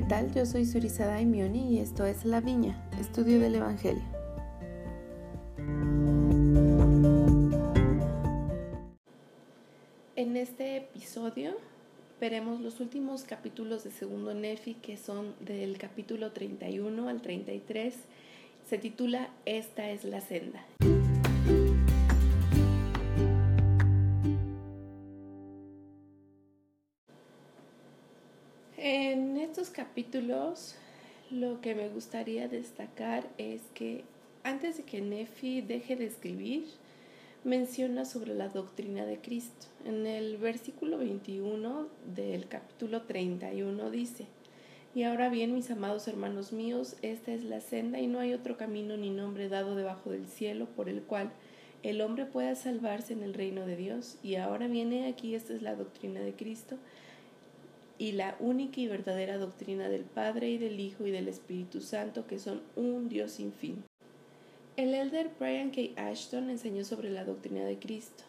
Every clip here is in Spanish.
¿qué tal? Yo soy Surizada Daimioni y esto es La Viña, estudio del Evangelio. En este episodio veremos los últimos capítulos de Segundo Nefi que son del capítulo 31 al 33. Se titula Esta es la senda. Estos capítulos lo que me gustaría destacar es que antes de que Nefi deje de escribir, menciona sobre la doctrina de Cristo. En el versículo 21 del capítulo 31 dice, Y ahora bien, mis amados hermanos míos, esta es la senda y no hay otro camino ni nombre dado debajo del cielo por el cual el hombre pueda salvarse en el reino de Dios. Y ahora viene aquí, esta es la doctrina de Cristo y la única y verdadera doctrina del Padre y del Hijo y del Espíritu Santo, que son un Dios sin fin. El elder Brian K. Ashton enseñó sobre la doctrina de Cristo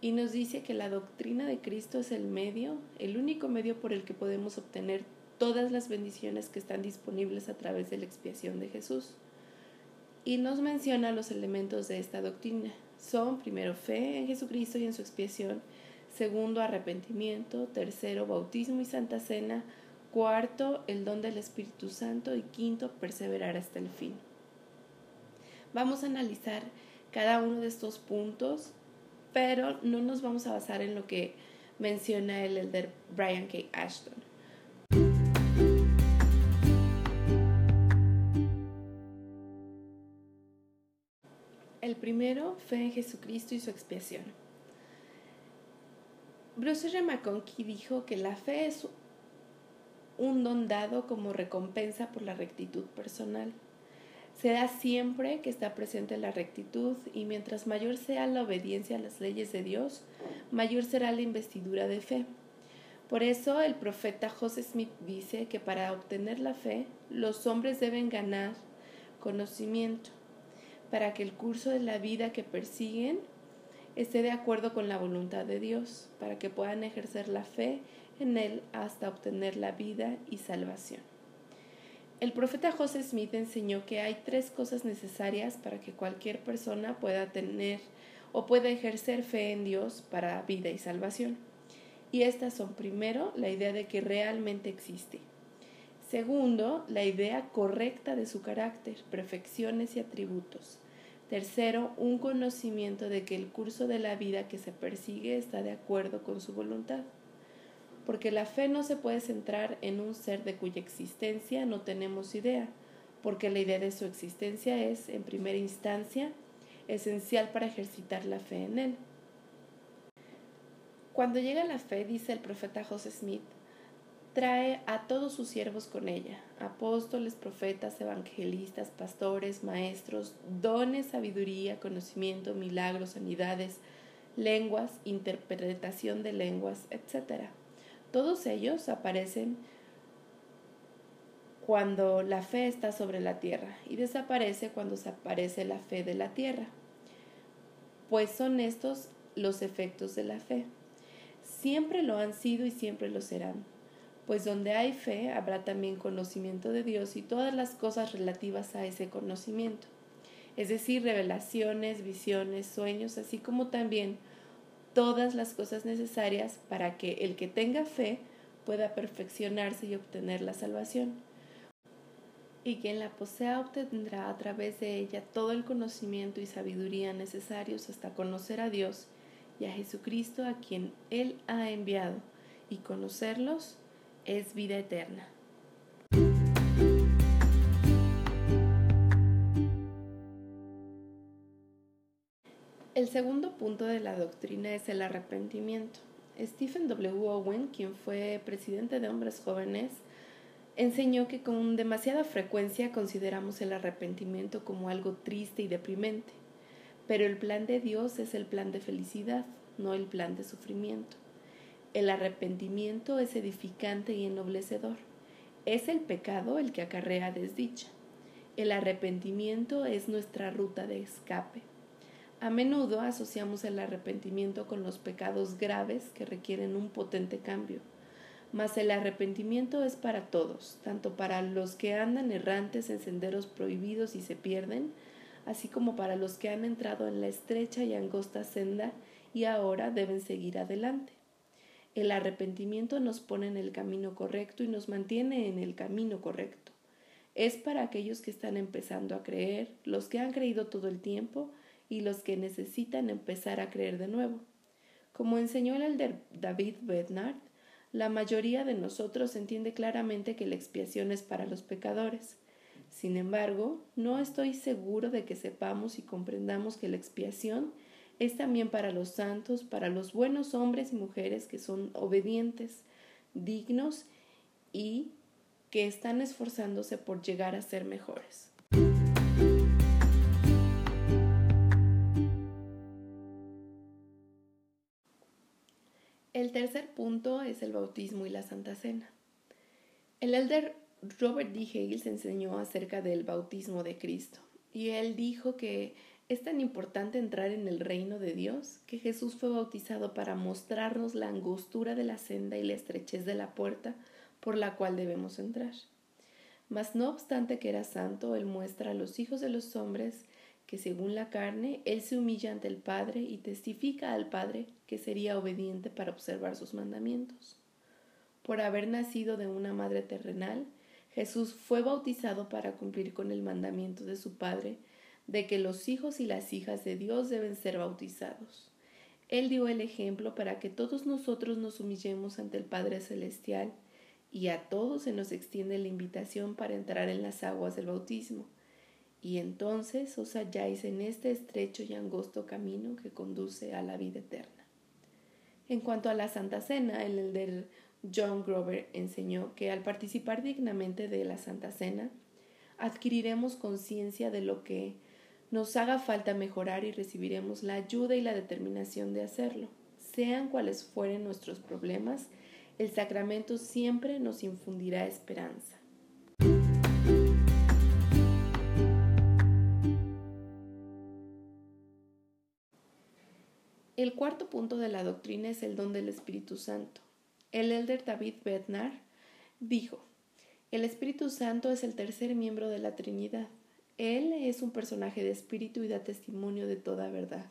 y nos dice que la doctrina de Cristo es el medio, el único medio por el que podemos obtener todas las bendiciones que están disponibles a través de la expiación de Jesús. Y nos menciona los elementos de esta doctrina. Son primero fe en Jesucristo y en su expiación, segundo arrepentimiento, tercero bautismo y santa cena, cuarto el don del Espíritu Santo y quinto perseverar hasta el fin. Vamos a analizar cada uno de estos puntos, pero no nos vamos a basar en lo que menciona el elder Brian K. Ashton. El primero, fe en Jesucristo y su expiación. Bruce R. McConkie dijo que la fe es un don dado como recompensa por la rectitud personal. Se siempre que está presente la rectitud y mientras mayor sea la obediencia a las leyes de Dios, mayor será la investidura de fe. Por eso el profeta José Smith dice que para obtener la fe, los hombres deben ganar conocimiento para que el curso de la vida que persiguen esté de acuerdo con la voluntad de Dios, para que puedan ejercer la fe en Él hasta obtener la vida y salvación. El profeta José Smith enseñó que hay tres cosas necesarias para que cualquier persona pueda tener o pueda ejercer fe en Dios para vida y salvación. Y estas son, primero, la idea de que realmente existe. Segundo, la idea correcta de su carácter, perfecciones y atributos. Tercero, un conocimiento de que el curso de la vida que se persigue está de acuerdo con su voluntad. Porque la fe no se puede centrar en un ser de cuya existencia no tenemos idea, porque la idea de su existencia es, en primera instancia, esencial para ejercitar la fe en él. Cuando llega la fe, dice el profeta José Smith, trae a todos sus siervos con ella, apóstoles, profetas, evangelistas, pastores, maestros, dones, sabiduría, conocimiento, milagros, sanidades, lenguas, interpretación de lenguas, etc. Todos ellos aparecen cuando la fe está sobre la tierra y desaparece cuando desaparece la fe de la tierra, pues son estos los efectos de la fe. Siempre lo han sido y siempre lo serán pues donde hay fe habrá también conocimiento de Dios y todas las cosas relativas a ese conocimiento, es decir, revelaciones, visiones, sueños, así como también todas las cosas necesarias para que el que tenga fe pueda perfeccionarse y obtener la salvación. Y quien la posea obtendrá a través de ella todo el conocimiento y sabiduría necesarios hasta conocer a Dios y a Jesucristo a quien Él ha enviado, y conocerlos es vida eterna. El segundo punto de la doctrina es el arrepentimiento. Stephen W. Owen, quien fue presidente de Hombres Jóvenes, enseñó que con demasiada frecuencia consideramos el arrepentimiento como algo triste y deprimente, pero el plan de Dios es el plan de felicidad, no el plan de sufrimiento. El arrepentimiento es edificante y ennoblecedor. Es el pecado el que acarrea desdicha. El arrepentimiento es nuestra ruta de escape. A menudo asociamos el arrepentimiento con los pecados graves que requieren un potente cambio, mas el arrepentimiento es para todos, tanto para los que andan errantes en senderos prohibidos y se pierden, así como para los que han entrado en la estrecha y angosta senda y ahora deben seguir adelante. El arrepentimiento nos pone en el camino correcto y nos mantiene en el camino correcto. Es para aquellos que están empezando a creer, los que han creído todo el tiempo y los que necesitan empezar a creer de nuevo. Como enseñó el elder David Bednard, la mayoría de nosotros entiende claramente que la expiación es para los pecadores. Sin embargo, no estoy seguro de que sepamos y comprendamos que la expiación es también para los santos, para los buenos hombres y mujeres que son obedientes, dignos y que están esforzándose por llegar a ser mejores. El tercer punto es el bautismo y la Santa Cena. El elder Robert D. Hales enseñó acerca del bautismo de Cristo y él dijo que es tan importante entrar en el reino de Dios que Jesús fue bautizado para mostrarnos la angostura de la senda y la estrechez de la puerta por la cual debemos entrar. Mas no obstante que era santo, Él muestra a los hijos de los hombres que según la carne Él se humilla ante el Padre y testifica al Padre que sería obediente para observar sus mandamientos. Por haber nacido de una madre terrenal, Jesús fue bautizado para cumplir con el mandamiento de su Padre de que los hijos y las hijas de Dios deben ser bautizados. Él dio el ejemplo para que todos nosotros nos humillemos ante el Padre Celestial y a todos se nos extiende la invitación para entrar en las aguas del bautismo y entonces os halláis en este estrecho y angosto camino que conduce a la vida eterna. En cuanto a la Santa Cena, el elder John Grover enseñó que al participar dignamente de la Santa Cena, adquiriremos conciencia de lo que nos haga falta mejorar y recibiremos la ayuda y la determinación de hacerlo. Sean cuales fueren nuestros problemas, el sacramento siempre nos infundirá esperanza. El cuarto punto de la doctrina es el don del Espíritu Santo. El elder David Bednar dijo, el Espíritu Santo es el tercer miembro de la Trinidad. Él es un personaje de espíritu y da testimonio de toda verdad.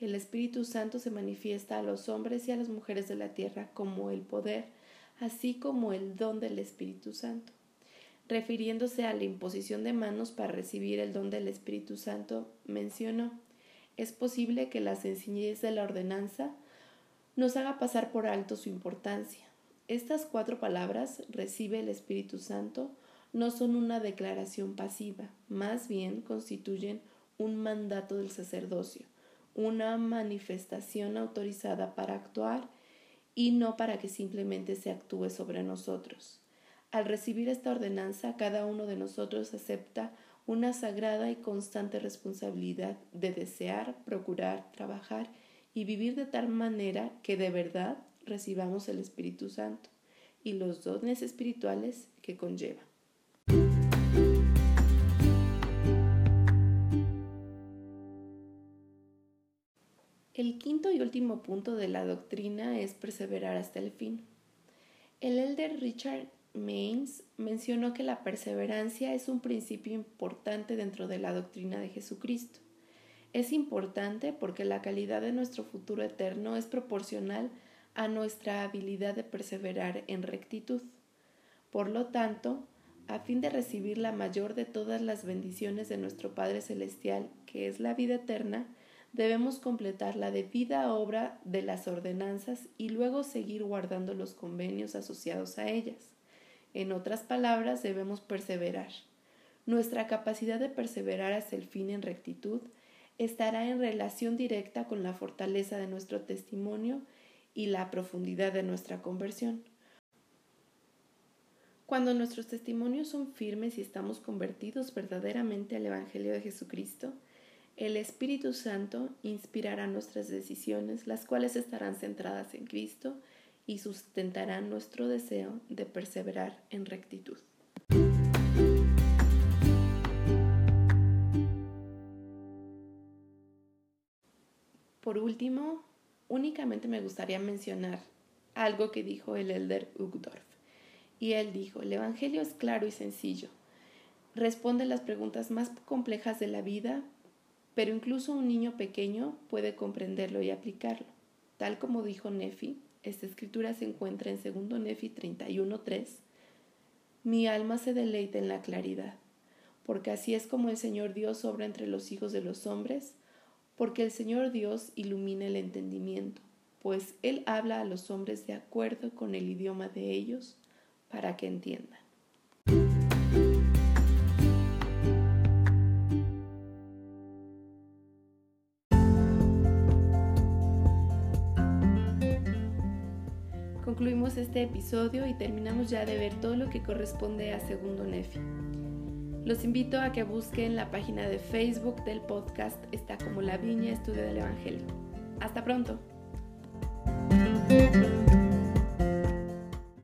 El Espíritu Santo se manifiesta a los hombres y a las mujeres de la tierra como el poder, así como el don del Espíritu Santo. Refiriéndose a la imposición de manos para recibir el don del Espíritu Santo, mencionó es posible que la sencillez de la ordenanza nos haga pasar por alto su importancia. Estas cuatro palabras, recibe el Espíritu Santo, no son una declaración pasiva, más bien constituyen un mandato del sacerdocio, una manifestación autorizada para actuar y no para que simplemente se actúe sobre nosotros. Al recibir esta ordenanza, cada uno de nosotros acepta una sagrada y constante responsabilidad de desear, procurar, trabajar y vivir de tal manera que de verdad recibamos el Espíritu Santo y los dones espirituales que conlleva. El quinto y último punto de la doctrina es perseverar hasta el fin. El elder Richard Mains mencionó que la perseverancia es un principio importante dentro de la doctrina de Jesucristo. Es importante porque la calidad de nuestro futuro eterno es proporcional a nuestra habilidad de perseverar en rectitud. Por lo tanto, a fin de recibir la mayor de todas las bendiciones de nuestro Padre Celestial, que es la vida eterna, debemos completar la debida obra de las ordenanzas y luego seguir guardando los convenios asociados a ellas. En otras palabras, debemos perseverar. Nuestra capacidad de perseverar hasta el fin en rectitud estará en relación directa con la fortaleza de nuestro testimonio y la profundidad de nuestra conversión. Cuando nuestros testimonios son firmes y estamos convertidos verdaderamente al Evangelio de Jesucristo, el Espíritu Santo inspirará nuestras decisiones, las cuales estarán centradas en Cristo y sustentarán nuestro deseo de perseverar en rectitud. Por último, únicamente me gustaría mencionar algo que dijo el elder Ugdorf. Y él dijo, el Evangelio es claro y sencillo. Responde las preguntas más complejas de la vida, pero incluso un niño pequeño puede comprenderlo y aplicarlo. Tal como dijo Nefi, esta escritura se encuentra en 2 Nefi 31.3. Mi alma se deleita en la claridad, porque así es como el Señor Dios obra entre los hijos de los hombres, porque el Señor Dios ilumina el entendimiento, pues Él habla a los hombres de acuerdo con el idioma de ellos, para que entiendan. Concluimos este episodio y terminamos ya de ver todo lo que corresponde a Segundo Nefi. Los invito a que busquen la página de Facebook del podcast, está como La Viña Estudio del Evangelio. Hasta pronto.